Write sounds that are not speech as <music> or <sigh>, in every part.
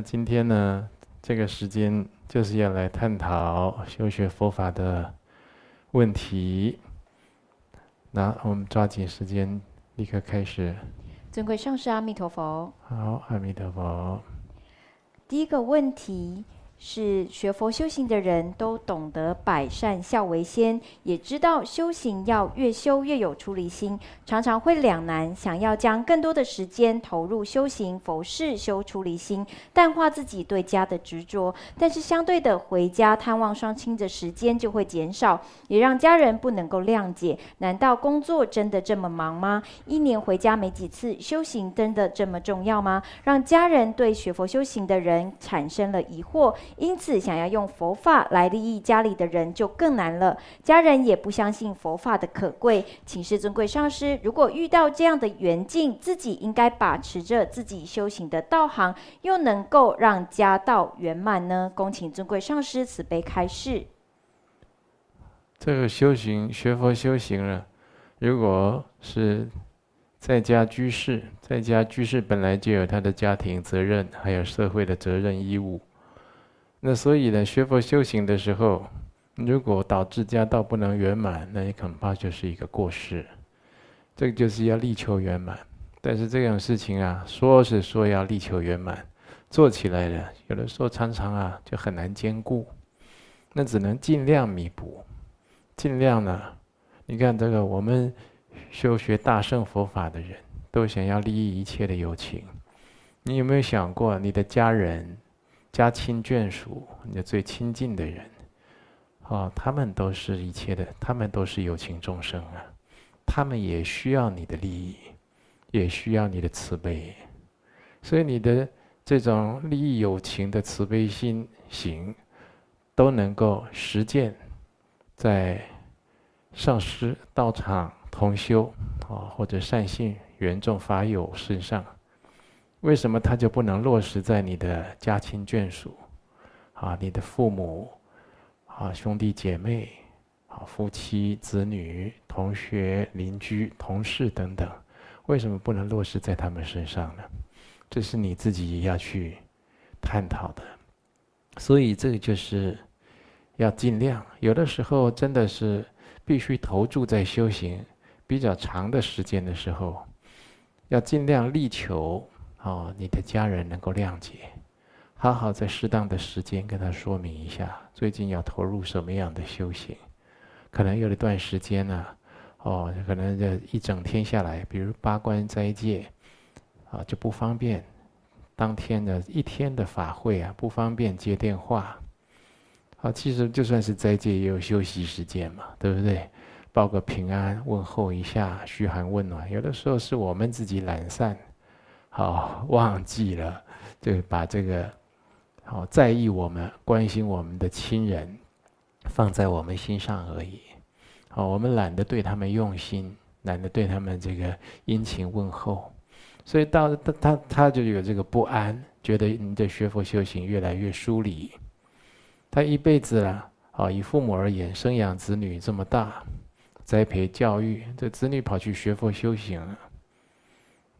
那今天呢，这个时间就是要来探讨修学佛法的问题。那我们抓紧时间，立刻开始。尊贵上师，阿弥陀佛。好，阿弥陀佛。第一个问题。是学佛修行的人都懂得百善孝为先，也知道修行要越修越有出离心，常常会两难，想要将更多的时间投入修行佛事修出离心，淡化自己对家的执着，但是相对的回家探望双亲的时间就会减少，也让家人不能够谅解。难道工作真的这么忙吗？一年回家没几次，修行真的这么重要吗？让家人对学佛修行的人产生了疑惑。因此，想要用佛法来利益家里的人就更难了。家人也不相信佛法的可贵。请示尊贵上师，如果遇到这样的缘境，自己应该把持着自己修行的道行，又能够让家道圆满呢？恭请尊贵上师慈悲开示。这个修行学佛修行了，如果是在家居士，在家居士本来就有他的家庭责任，还有社会的责任义务。那所以呢，学佛修行的时候，如果导致家道不能圆满，那你恐怕就是一个过失。这个就是要力求圆满，但是这种事情啊，说是说要力求圆满，做起来的有的时候常常啊就很难兼顾。那只能尽量弥补，尽量呢。你看这个，我们修学大乘佛法的人都想要利益一切的有情。你有没有想过你的家人？家亲眷属，你的最亲近的人，哦，他们都是一切的，他们都是有情众生啊，他们也需要你的利益，也需要你的慈悲，所以你的这种利益友情的慈悲心行，都能够实践在上师道场同修啊，或者善信缘众法友身上。为什么他就不能落实在你的家亲眷属，啊，你的父母，啊，兄弟姐妹，啊，夫妻子女、同学、邻居、同事等等，为什么不能落实在他们身上呢？这是你自己要去探讨的。所以这个就是要尽量，有的时候真的是必须投注在修行比较长的时间的时候，要尽量力求。哦，你的家人能够谅解，好好在适当的时间跟他说明一下，最近要投入什么样的修行，可能有一段时间呢，哦，可能这一整天下来，比如八关斋戒，啊，就不方便，当天的一天的法会啊，不方便接电话，啊，其实就算是斋戒也有休息时间嘛，对不对？报个平安，问候一下，嘘寒问暖，有的时候是我们自己懒散。好，忘记了，就把这个好在意我们、关心我们的亲人放在我们心上而已。好，我们懒得对他们用心，懒得对他们这个殷勤问候，所以到他他他就有这个不安，觉得你的学佛修行越来越疏离。他一辈子啊，好以父母而言，生养子女这么大，栽培教育，这子女跑去学佛修行了。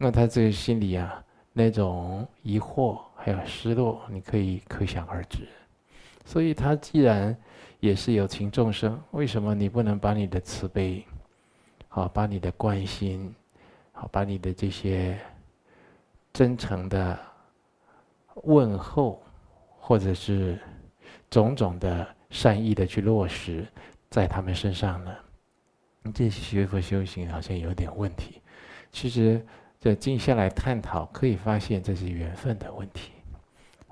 那他这个心里啊，那种疑惑还有失落，你可以可想而知。所以他既然也是有情众生，为什么你不能把你的慈悲，好，把你的关心，好，把你的这些真诚的问候，或者是种种的善意的去落实在他们身上呢？你这些学佛修行好像有点问题。其实。这静下来探讨，可以发现这是缘分的问题。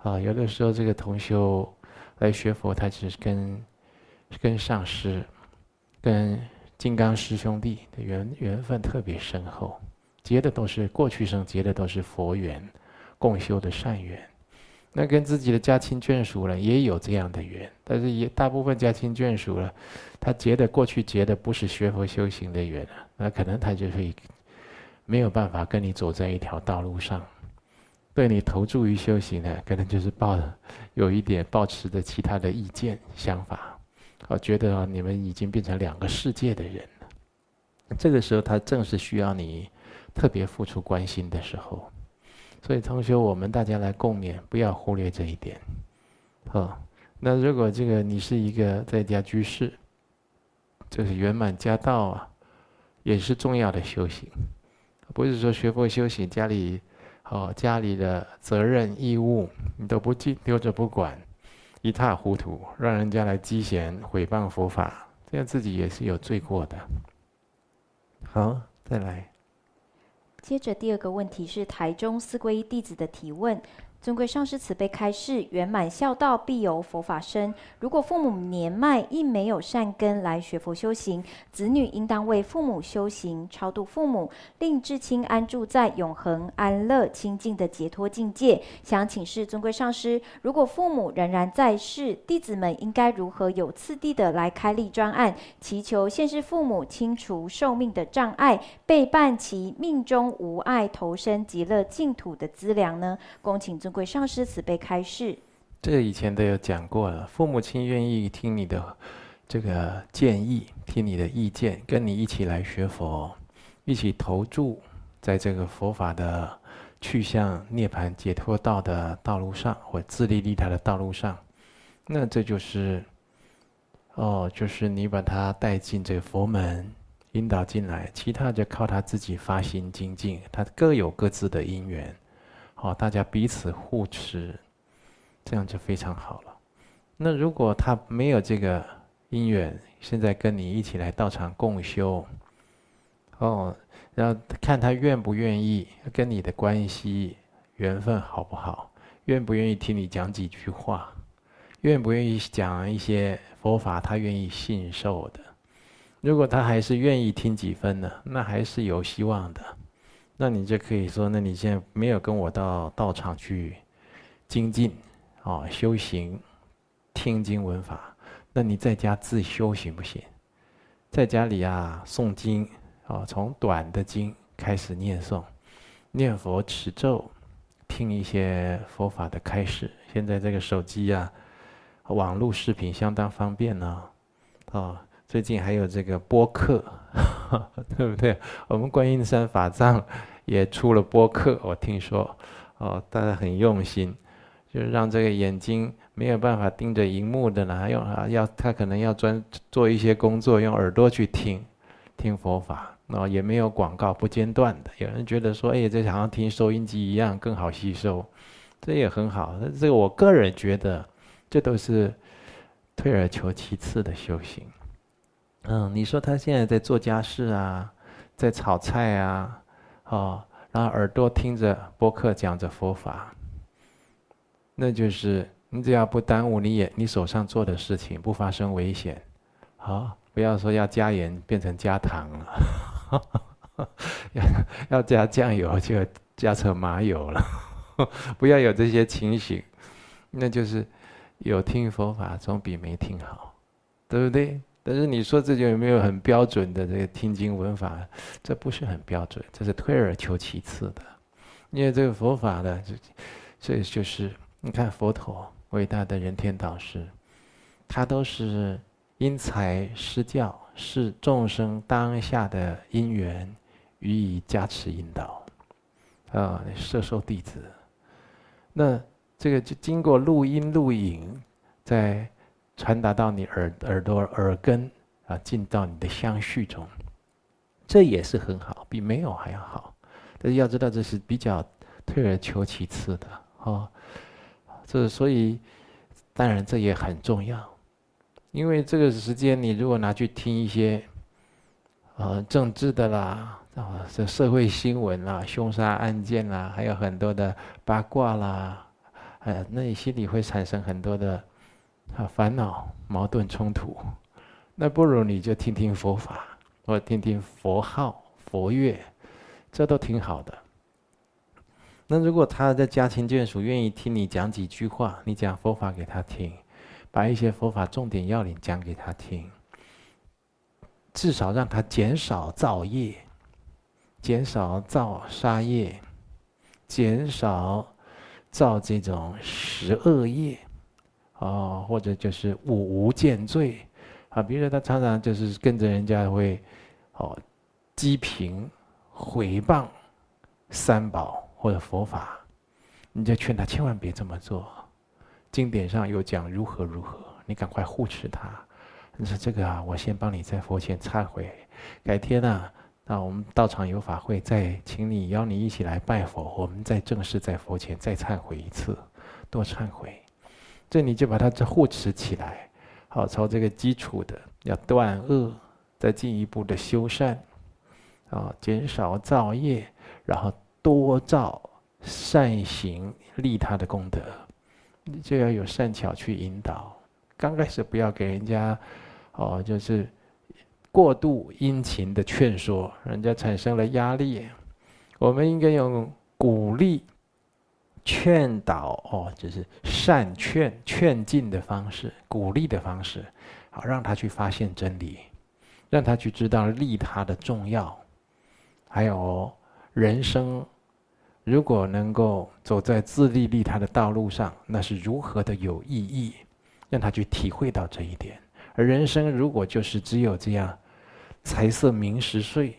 啊，有的时候这个同修来学佛，他只是跟跟上师、跟金刚师兄弟的缘缘分特别深厚，结的都是过去生结的都是佛缘，共修的善缘。那跟自己的家亲眷属呢，也有这样的缘，但是也大部分家亲眷属呢，他结的过去结的不是学佛修行的缘啊，那可能他就会。没有办法跟你走在一条道路上，对你投注于修行呢，可能就是抱有一点抱持的其他的意见想法，我觉得你们已经变成两个世界的人了。这个时候，他正是需要你特别付出关心的时候。所以同学，我们大家来共勉，不要忽略这一点。好，那如果这个你是一个在家居士，这是圆满家道啊，也是重要的修行。不是说学佛修行，家里哦家里的责任义务你都不记丢着不管，一塌糊涂，让人家来讥嫌毁谤佛法，这样自己也是有罪过的。好，再来。接着第二个问题是台中四皈依弟子的提问。尊贵上师慈悲开示，圆满孝道必有佛法生。如果父母年迈，亦没有善根来学佛修行，子女应当为父母修行，超度父母，令至亲安住在永恒安乐清净的解脱境界。想请示尊贵上师，如果父母仍然在世，弟子们应该如何有次第的来开立专案，祈求现世父母清除寿命的障碍，备办其命中无碍投身极乐净土的资粮呢？恭请尊。贵上师慈悲开示，这个以前都有讲过了。父母亲愿意听你的这个建议，听你的意见，跟你一起来学佛，一起投注在这个佛法的去向涅槃解脱道的道路上，或自利利他的道路上，那这就是哦，就是你把他带进这个佛门，引导进来，其他就靠他自己发心精进，他各有各自的因缘。好，大家彼此互持，这样就非常好了。那如果他没有这个因缘，现在跟你一起来道场共修，哦，然后看他愿不愿意，跟你的关系缘分好不好，愿不愿意听你讲几句话，愿不愿意讲一些佛法，他愿意信受的。如果他还是愿意听几分呢，那还是有希望的。那你就可以说，那你现在没有跟我到道场去精进，啊，修行、听经闻法，那你在家自修行不行？在家里啊，诵经，啊，从短的经开始念诵，念佛持咒，听一些佛法的开示。现在这个手机啊，网络视频相当方便呢，啊，最近还有这个播客。<laughs> 对不对？我们观音山法藏也出了播客，我听说，哦，大家很用心，就是让这个眼睛没有办法盯着荧幕的呢，用啊要他可能要专做一些工作，用耳朵去听，听佛法，哦，也没有广告，不间断的。有人觉得说，哎，这好像听收音机一样，更好吸收，这也很好。这个我个人觉得，这都是退而求其次的修行。嗯，你说他现在在做家事啊，在炒菜啊，哦，然后耳朵听着播客讲着佛法，那就是你只要不耽误你也你手上做的事情，不发生危险，好、不要说要加盐变成加糖了，要要加酱油就加成麻油了，不要有这些情形，那就是有听佛法总比没听好，对不对？但是你说这就有没有很标准的这个听经闻法？这不是很标准，这是退而求其次的。因为这个佛法呢，这这就是你看佛陀伟大的人天导师，他都是因材施教，是众生当下的因缘予以加持引导，啊，摄受弟子。那这个就经过录音录影，在。传达到你耳耳朵耳根啊，进到你的相续中，这也是很好，比没有还要好。但是要知道，这是比较退而求其次的哦。这所以当然这也很重要，因为这个时间你如果拿去听一些呃政治的啦啊，这社会新闻啦、凶杀案件啦，还有很多的八卦啦，呃，那你心里会产生很多的。啊，烦恼、矛盾、冲突，那不如你就听听佛法，或听听佛号、佛乐，这都挺好的。那如果他的家亲眷属愿意听你讲几句话，你讲佛法给他听，把一些佛法重点要领讲给他听，至少让他减少造业，减少造杀业，减少造这种十恶业。哦，或者就是五无间罪，啊，比如说他常常就是跟着人家会，哦，讥评、毁谤三宝或者佛法，你就劝他千万别这么做。经典上有讲如何如何，你赶快护持他。你说这个啊，我先帮你在佛前忏悔，改天呢啊，那我们道场有法会，再请你邀你一起来拜佛，我们再正式在佛前再忏悔一次，多忏悔。这你就把它这护持起来，好，从这个基础的要断恶，再进一步的修善，啊，减少造业，然后多造善行，利他的功德，你就要有善巧去引导。刚开始不要给人家。哦，就是过度殷勤的劝说，人家产生了压力。我们应该用鼓励、劝导，哦，就是善劝、劝进的方式，鼓励的方式，好让他去发现真理，让他去知道利他的重要。还有人生，如果能够走在自利利他的道路上，那是如何的有意义，让他去体会到这一点。而人生如果就是只有这样，财色名食睡，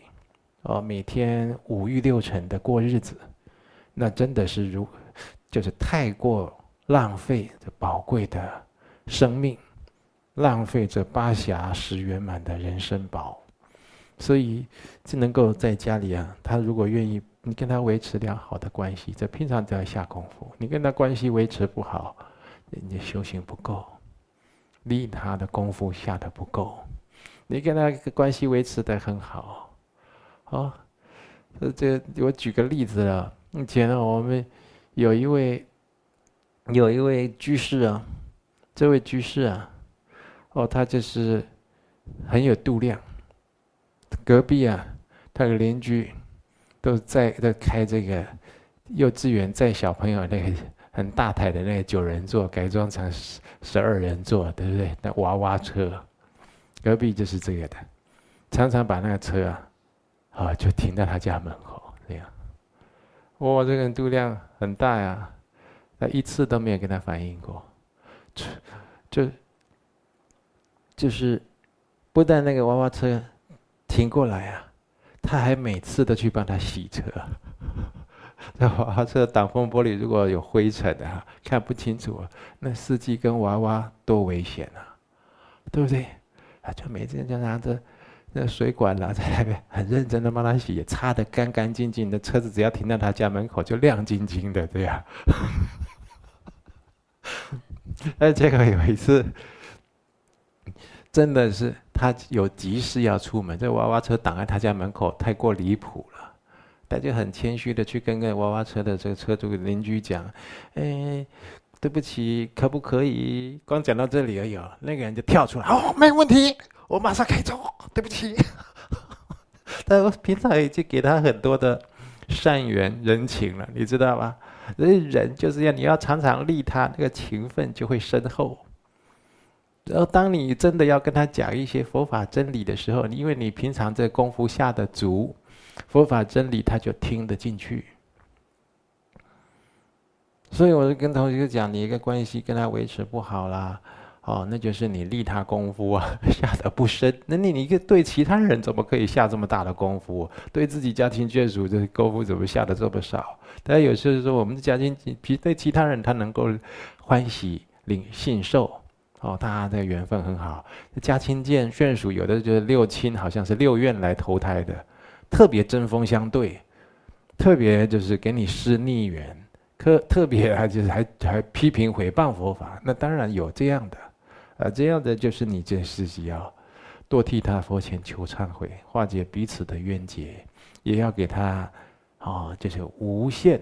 哦，每天五欲六尘的过日子，那真的是如，就是太过浪费这宝贵的生命，浪费这八暇十圆满的人生宝。所以，只能够在家里啊，他如果愿意，你跟他维持良好的关系，这平常都要下功夫。你跟他关系维持不好，人家修行不够。利他的功夫下得不够，你跟他关系维持得很好，哦，这我举个例子了。以前呢，我们有一位有一位居士啊，这位居士啊，哦，他就是很有度量。隔壁啊，他的邻居都在在开这个幼稚园载小朋友那个。很大台的那个九人座改装成十十二人座，对不对？那娃娃车，隔壁就是这个的，常常把那个车啊，啊，就停在他家门口。哇，这个人度量很大呀，他一次都没有跟他反映过，就就就是，不但那个娃娃车停过来啊，他还每次都去帮他洗车。<laughs> 那娃娃车挡风玻璃如果有灰尘的啊，看不清楚，那司机跟娃娃多危险啊，对不对？啊，就每天就拿着那水管拿 <laughs> 在那边，很认真的帮他洗，擦得干干净净的，车子只要停到他家门口就亮晶晶的，对 <laughs> 呀。那结果有一次，真的是他有急事要出门，这娃娃车挡在他家门口，太过离谱了。他就很谦虚的去跟个娃娃车的这个车主邻居讲：“哎，对不起，可不可以？”光讲到这里而已哦，那个人就跳出来：“哦，没问题，我马上开走。”对不起，<laughs> 但我平常已经给他很多的善缘人情了，你知道吧？所以人就是要你要常常利他，那个情分就会深厚。然后当你真的要跟他讲一些佛法真理的时候，因为你平常这功夫下的足。佛法真理，他就听得进去。所以我就跟同学讲，你一个关系跟他维持不好啦，哦，那就是你利他功夫啊 <laughs> 下得不深。那你你一个对其他人怎么可以下这么大的功夫？对自己家庭眷属的功夫怎么下得这么少？但有时候说，我们的家庭比对其他人他能够欢喜领信受，哦，大家的缘分很好。家亲眷眷属有的就是六亲，好像是六愿来投胎的。特别针锋相对，特别就是给你施逆缘，特特别啊就是还还批评诽谤佛法，那当然有这样的，啊，这样的就是你这自己要多替他佛前求忏悔，化解彼此的冤结，也要给他哦，就是无限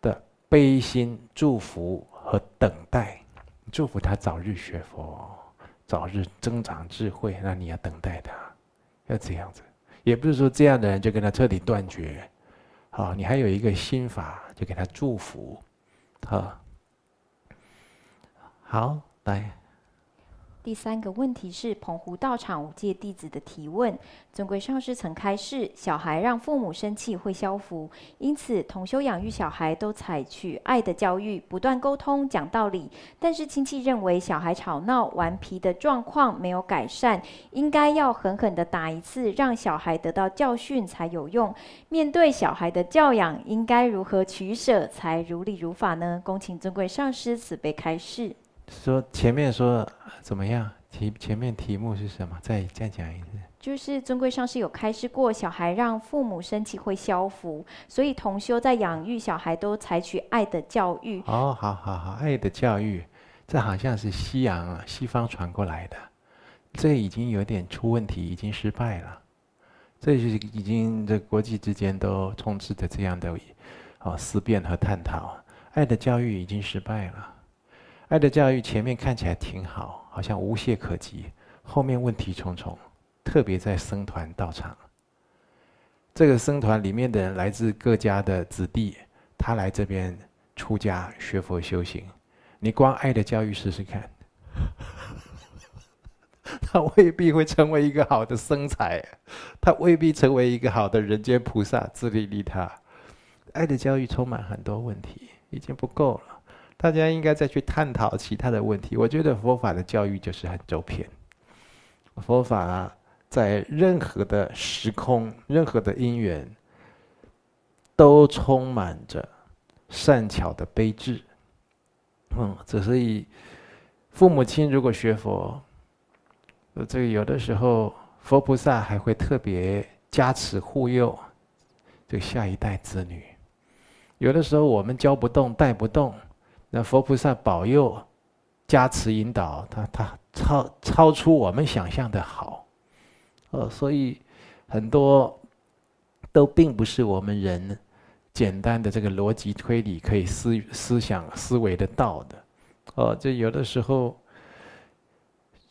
的悲心祝福和等待，祝福他早日学佛，早日增长智慧，那你要等待他，要这样子。也不是说这样的人就跟他彻底断绝，好，你还有一个心法，就给他祝福，好，好，来。第三个问题是澎湖道场五戒弟子的提问：尊贵上师曾开示，小孩让父母生气会消福，因此同修养育小孩都采取爱的教育，不断沟通讲道理。但是亲戚认为小孩吵闹顽皮的状况没有改善，应该要狠狠地打一次，让小孩得到教训才有用。面对小孩的教养，应该如何取舍才如理如法呢？恭请尊贵上师慈悲开示。说前面说怎么样？题前面题目是什么？再再讲一次。就是尊贵上师有开示过，小孩让父母生气会消福，所以同修在养育小孩都采取爱的教育。哦，好好好，爱的教育，这好像是西洋啊，西方传过来的，这已经有点出问题，已经失败了。这就是已经这国际之间都充斥着这样的哦思辨和探讨，爱的教育已经失败了。爱的教育前面看起来挺好，好像无懈可击，后面问题重重，特别在僧团道场。这个僧团里面的人来自各家的子弟，他来这边出家学佛修行，你光爱的教育试试看，<laughs> 他未必会成为一个好的僧才，他未必成为一个好的人间菩萨自利利他。爱的教育充满很多问题，已经不够了。大家应该再去探讨其他的问题。我觉得佛法的教育就是很周遍。佛法在任何的时空、任何的因缘，都充满着善巧的悲智。嗯，这所以父母亲如果学佛，这个有的时候佛菩萨还会特别加持护佑这个下一代子女。有的时候我们教不动、带不动。那佛菩萨保佑、加持、引导，他他超超出我们想象的好，呃，所以很多都并不是我们人简单的这个逻辑推理可以思思想思维得到的，哦，这有的时候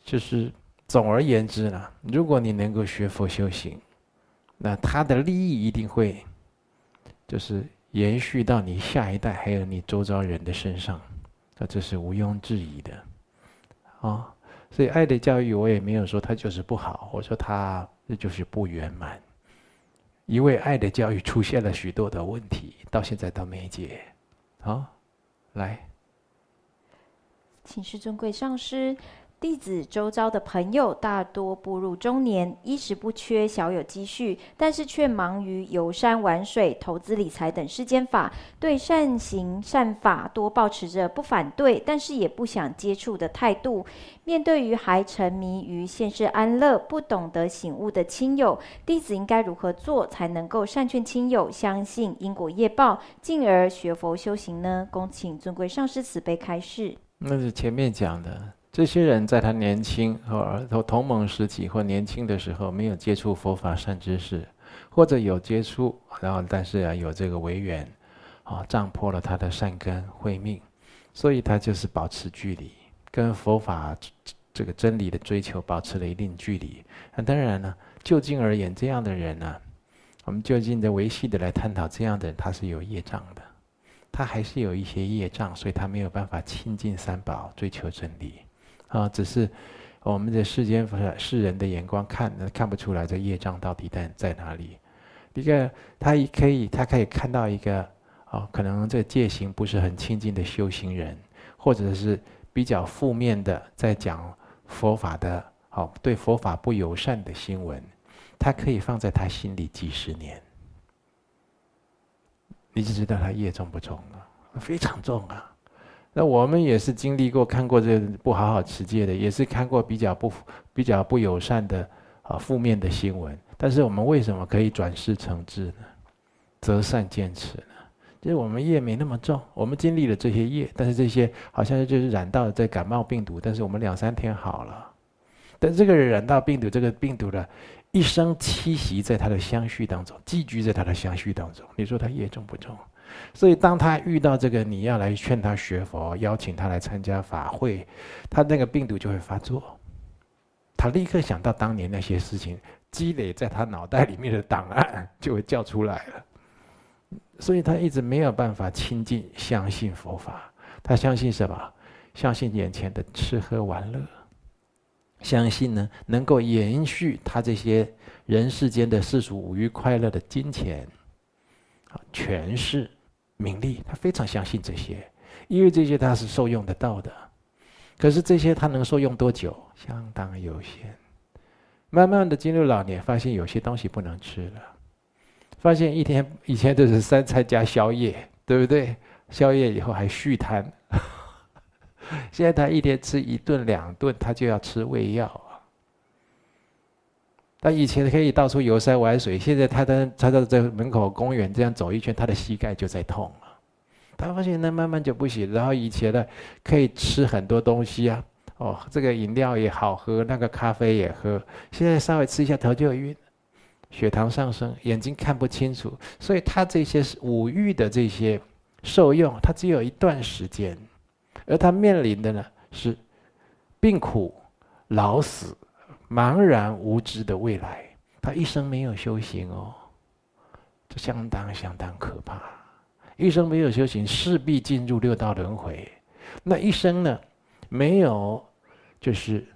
就是总而言之呢，如果你能够学佛修行，那他的利益一定会就是。延续到你下一代，还有你周遭人的身上，那这是毋庸置疑的，啊，所以爱的教育我也没有说它就是不好，我说它这就是不圆满，因为爱的教育出现了许多的问题，到现在都没解，好，来，请示尊贵上师。弟子周遭的朋友大多步入中年，衣食不缺，小有积蓄，但是却忙于游山玩水、投资理财等世间法，对善行善法多抱持着不反对，但是也不想接触的态度。面对于还沉迷于现世安乐、不懂得醒悟的亲友，弟子应该如何做才能够善劝亲友相信因果业报，进而学佛修行呢？恭请尊贵上师慈悲开示。那是前面讲的。这些人在他年轻或同盟时期或年轻的时候没有接触佛法善知识，或者有接触，然后但是啊有这个违缘，啊障破了他的善根慧命，所以他就是保持距离，跟佛法这个真理的追求保持了一定距离。那当然呢，就近而言，这样的人呢，我们就近的维系的来探讨，这样的人他是有业障的，他还是有一些业障，所以他没有办法亲近三宝，追求真理。啊，只是我们的世间世人的眼光看，看不出来这业障到底在在哪里。一个他也可以，他可以看到一个哦，可能这戒行不是很清净的修行人，或者是比较负面的在讲佛法的，哦，对佛法不友善的新闻，他可以放在他心里几十年，你就知道他业重不重了，非常重啊。那我们也是经历过、看过这不好好持戒的，也是看过比较不比较不友善的啊负面的新闻。但是我们为什么可以转世成智呢？择善坚持呢？就是我们业没那么重，我们经历了这些业，但是这些好像就是染到了这感冒病毒，但是我们两三天好了。但这个人染到病毒，这个病毒的一生栖息在他的相续当中，寄居在他的相续当中。你说他业重不重？所以，当他遇到这个，你要来劝他学佛，邀请他来参加法会，他那个病毒就会发作。他立刻想到当年那些事情，积累在他脑袋里面的档案就会叫出来了。所以他一直没有办法亲近、相信佛法。他相信什么？相信眼前的吃喝玩乐。相信呢，能够延续他这些人世间的世俗五欲快乐的金钱、权势、名利，他非常相信这些，因为这些他是受用得到的。可是这些他能受用多久？相当有限。慢慢的进入老年，发现有些东西不能吃了，发现一天以前都是三餐加宵夜，对不对？宵夜以后还续摊。<laughs> 现在他一天吃一顿两顿，他就要吃胃药。他以前可以到处游山玩水，现在他的他到在门口公园这样走一圈，他的膝盖就在痛了。他发现那慢慢就不行。然后以前呢，可以吃很多东西啊，哦，这个饮料也好喝，那个咖啡也喝。现在稍微吃一下头就晕，血糖上升，眼睛看不清楚。所以他这些五欲的这些受用，他只有一段时间。而他面临的呢是病苦、老死、茫然无知的未来。他一生没有修行哦，这相当相当可怕。一生没有修行，势必进入六道轮回。那一生呢，没有就是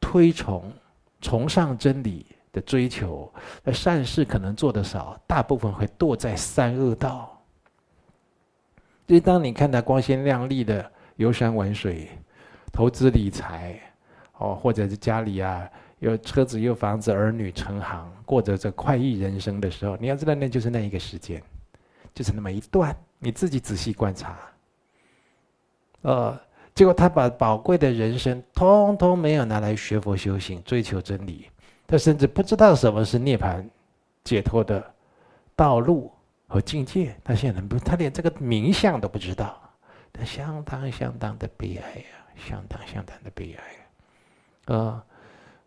推崇、崇尚真理的追求，那善事可能做得少，大部分会堕在三恶道。所以当你看他光鲜亮丽的。游山玩水，投资理财，哦，或者是家里啊有车子有房子，儿女成行，过着这快意人生的时候，你要知道，那就是那一个时间，就是那么一段，你自己仔细观察。呃，结果他把宝贵的人生通通没有拿来学佛修行，追求真理，他甚至不知道什么是涅槃解脱的道路和境界，他现在不，他连这个名相都不知道。他相当相当的悲哀呀，相当相当的悲哀啊！啊，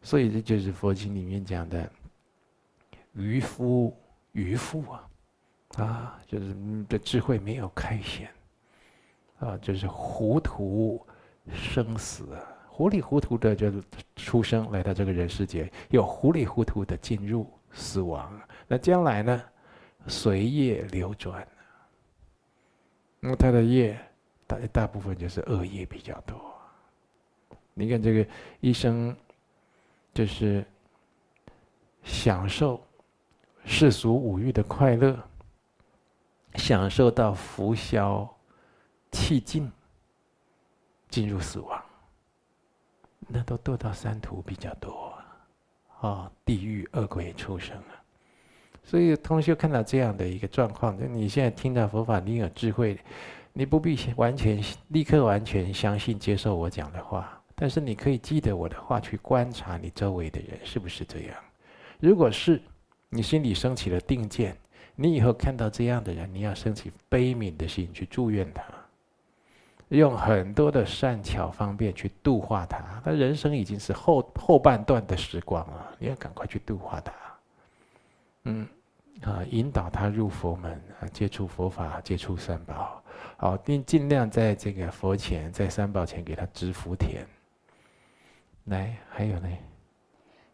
所以这就是佛经里面讲的愚夫愚妇啊，啊，就是的智慧没有开显啊，就是糊涂生死，糊里糊涂的就出生来到这个人世间，又糊里糊涂的进入死亡，那将来呢，随业流转，那么他的业。大大部分就是恶业比较多。你看这个一生，就是享受世俗五欲的快乐，享受到浮消气尽，进入死亡，那都堕到三途比较多，啊，地狱恶鬼畜生啊。所以同学看到这样的一个状况，就你现在听到佛法，你有智慧。你不必完全立刻完全相信接受我讲的话，但是你可以记得我的话，去观察你周围的人是不是这样。如果是，你心里升起了定见，你以后看到这样的人，你要升起悲悯的心去祝愿他，用很多的善巧方便去度化他。他人生已经是后后半段的时光了，你要赶快去度化他。嗯。啊，引导他入佛门，啊，接触佛法，接触三宝，好，尽尽量在这个佛前，在三宝前给他植福田。来，还有呢？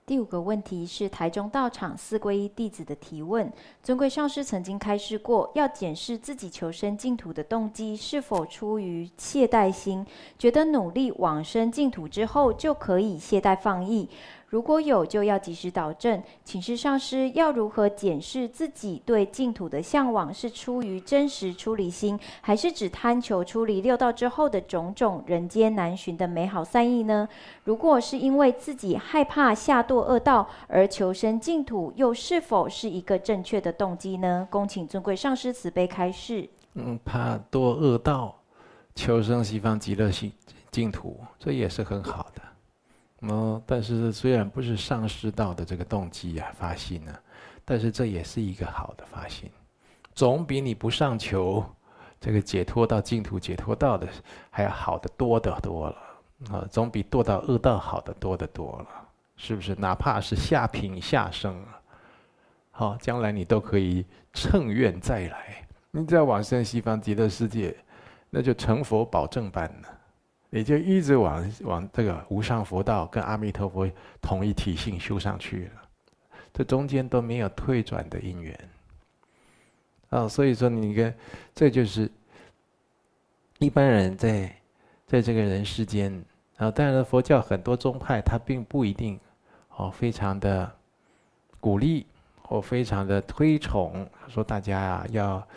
第五个问题是台中道场四皈依弟子的提问：尊贵上师曾经开示过，要检视自己求生净土的动机是否出于懈怠心，觉得努力往生净土之后就可以懈怠放逸。如果有，就要及时导正。请示上师，要如何检视自己对净土的向往是出于真实出离心，还是只贪求出离六道之后的种种人间难寻的美好善意呢？如果是因为自己害怕下堕恶道而求生净土，又是否是一个正确的动机呢？恭请尊贵上师慈悲开示。嗯，怕堕恶道，求生西方极乐净净土，这也是很好的。哦，但是虽然不是上师道的这个动机、啊，发心呢、啊，但是这也是一个好的发心，总比你不上求这个解脱到净土解脱道的还要好得多得多了啊！总比堕到恶道好得多得多了，是不是？哪怕是下品下生啊，好，将来你都可以乘愿再来，你只要往生西方极乐世界，那就成佛保证般了。你就一直往往这个无上佛道跟阿弥陀佛同一体性修上去了，这中间都没有退转的因缘。啊，所以说你看，这就是一般人在在这个人世间啊，当然佛教很多宗派，它并不一定哦，非常的鼓励或非常的推崇，说大家啊要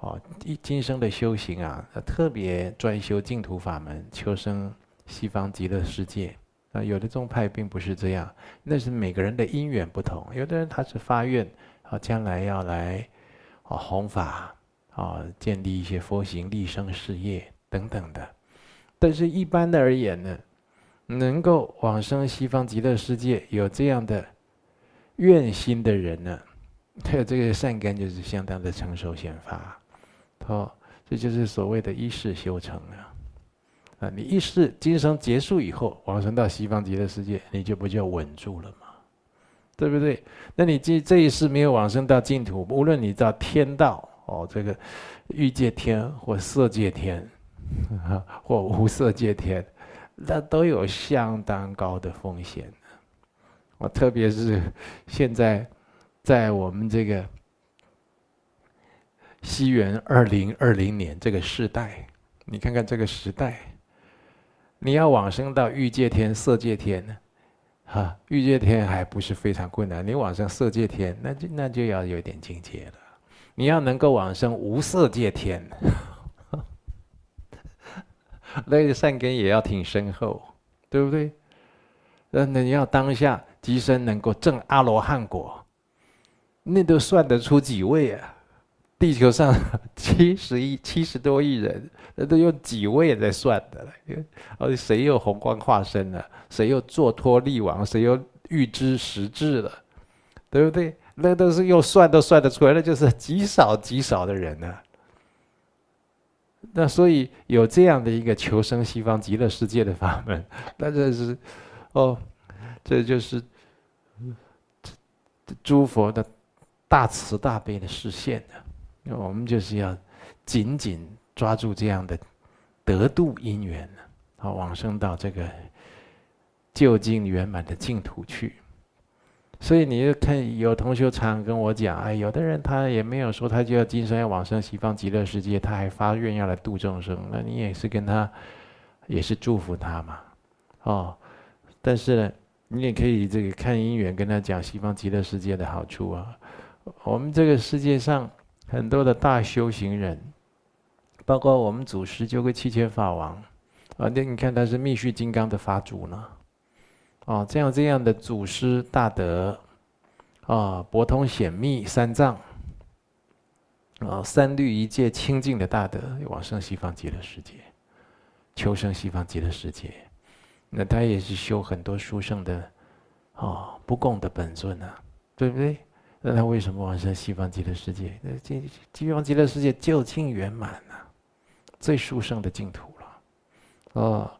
哦一今生的修行啊，特别专修净土法门，求生西方极乐世界。啊，有的宗派并不是这样，那是每个人的因缘不同。有的人他是发愿啊，将来要来啊弘法啊，建立一些佛行、立生事业等等的。但是，一般的而言呢，能够往生西方极乐世界，有这样的愿心的人呢，他 <laughs> 有这个善根，就是相当的成熟显发。哦，这就是所谓的一世修成啊！啊，你一世今生结束以后，往生到西方极乐世界，你就不就稳住了吗？对不对？那你这这一世没有往生到净土，无论你到天道哦，这个欲界天或色界天。啊 <laughs> 或无色界天，那都有相当高的风险。我特别是现在在我们这个西元二零二零年这个时代，你看看这个时代，你要往生到欲界天、色界天呢？哈，欲界天还不是非常困难，你往生色界天，那就那就要有点境界了。你要能够往生无色界天。那个善根也要挺深厚，对不对？那你要当下即生能够证阿罗汉果，那都算得出几位啊？地球上 <laughs> 七十亿、七十多亿人，那都用几位在算的了。而 <laughs> 且谁又宏观化身了？谁又坐脱力王？谁又预知时至了？对不对？那都是用算都算得出来，那就是极少极少的人呢、那所以有这样的一个求生西方极乐世界的法门，<laughs> 那这是，哦，这就是诸佛的大慈大悲的示现的。我们就是要紧紧抓住这样的得度因缘，啊，往生到这个究竟圆满的净土去。所以你就看，有同学常跟我讲，哎，有的人他也没有说他就要今生要往生西方极乐世界，他还发愿要来度众生，那你也是跟他，也是祝福他嘛，哦，但是呢，你也可以这个看因缘跟他讲西方极乐世界的好处啊。我们这个世界上很多的大修行人，包括我们祖师就个七千法王，啊，那你看他是密续金刚的法主呢。哦，这样这样的祖师大德，啊，博通显密三藏，啊，三律一戒清净的大德，往生西方极乐世界，求生西方极乐世界，那他也是修很多殊胜的，啊，不共的本尊啊，对不对？那他为什么往生西方极乐世界？那这西方极乐世界究竟圆满啊，最殊胜的净土了，哦，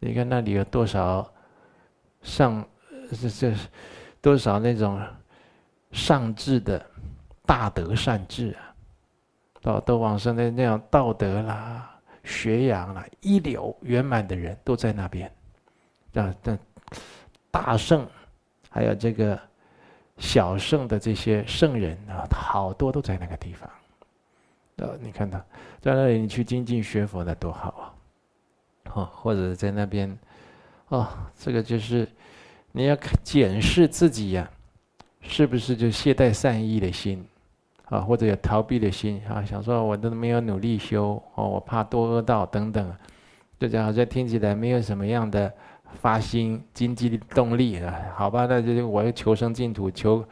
你看那里有多少？上，这这多少那种上智的大德善智啊，都都往生的那样道德啦、学养啦、一流圆满的人都在那边。啊，这大圣，还有这个小圣的这些圣人啊，好多都在那个地方。呃，你看他在那里，你去精进学佛的多好啊！哦，或者在那边。哦，这个就是你要检视自己呀、是不是就懈怠善意的心啊，或者有逃避的心啊？想说我都没有努力修哦，我怕堕恶道等等，就这样好像听起来没有什么样的发心经济动力啊？好吧，那就我要求生净土，求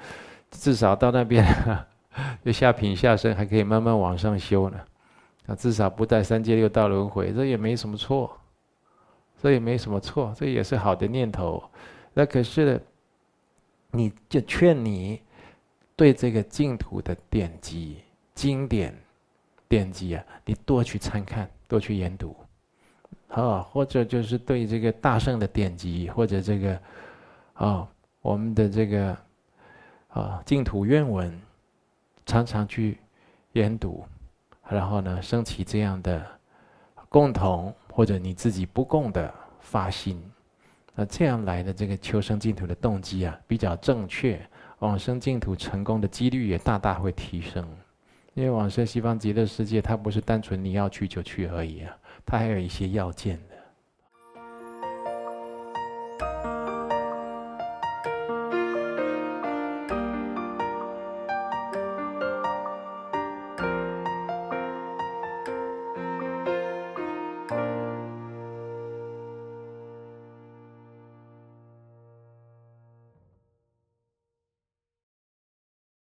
至少到那边 <laughs> 就下品下生，还可以慢慢往上修呢。啊，至少不带三界六道轮回，这也没什么错。所以没什么错，这也是好的念头。那可是，你就劝你对这个净土的典籍、经典、典籍啊，你多去参看，多去研读，啊，或者就是对这个大圣的典籍，或者这个啊，我们的这个啊净土愿文，常常去研读，然后呢，升起这样的共同。或者你自己不共的发心，那这样来的这个求生净土的动机啊，比较正确，往生净土成功的几率也大大会提升。因为往生西方极乐世界，它不是单纯你要去就去而已啊，它还有一些要件。